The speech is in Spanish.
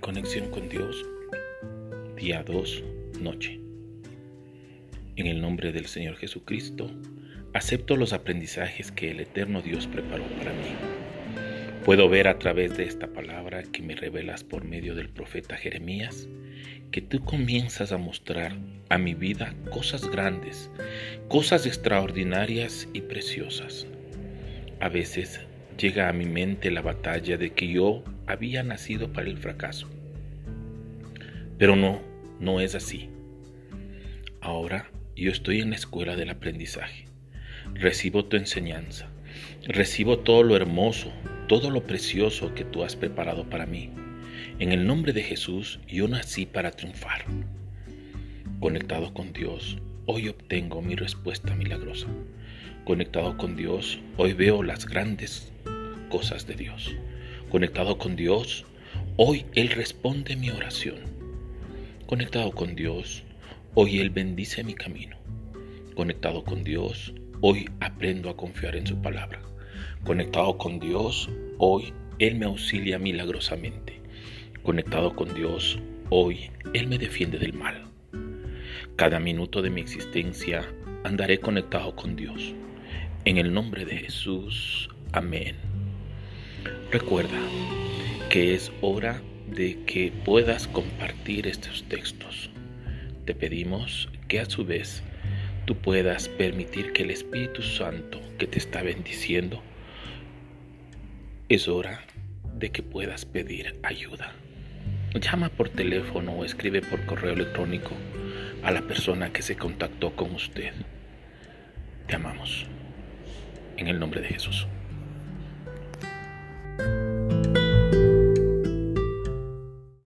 Conexión con Dios, día 2, noche. En el nombre del Señor Jesucristo, acepto los aprendizajes que el eterno Dios preparó para mí. Puedo ver a través de esta palabra que me revelas por medio del profeta Jeremías que tú comienzas a mostrar a mi vida cosas grandes, cosas extraordinarias y preciosas. A veces llega a mi mente la batalla de que yo había nacido para el fracaso. Pero no, no es así. Ahora yo estoy en la escuela del aprendizaje. Recibo tu enseñanza. Recibo todo lo hermoso, todo lo precioso que tú has preparado para mí. En el nombre de Jesús yo nací para triunfar. Conectado con Dios, hoy obtengo mi respuesta milagrosa. Conectado con Dios, hoy veo las grandes cosas de Dios. Conectado con Dios, hoy Él responde mi oración. Conectado con Dios, hoy Él bendice mi camino. Conectado con Dios, hoy aprendo a confiar en su palabra. Conectado con Dios, hoy Él me auxilia milagrosamente. Conectado con Dios, hoy Él me defiende del mal. Cada minuto de mi existencia andaré conectado con Dios. En el nombre de Jesús, amén. Recuerda que es hora de que puedas compartir estos textos. Te pedimos que a su vez tú puedas permitir que el Espíritu Santo que te está bendiciendo, es hora de que puedas pedir ayuda. Llama por teléfono o escribe por correo electrónico a la persona que se contactó con usted. Te amamos. En el nombre de Jesús.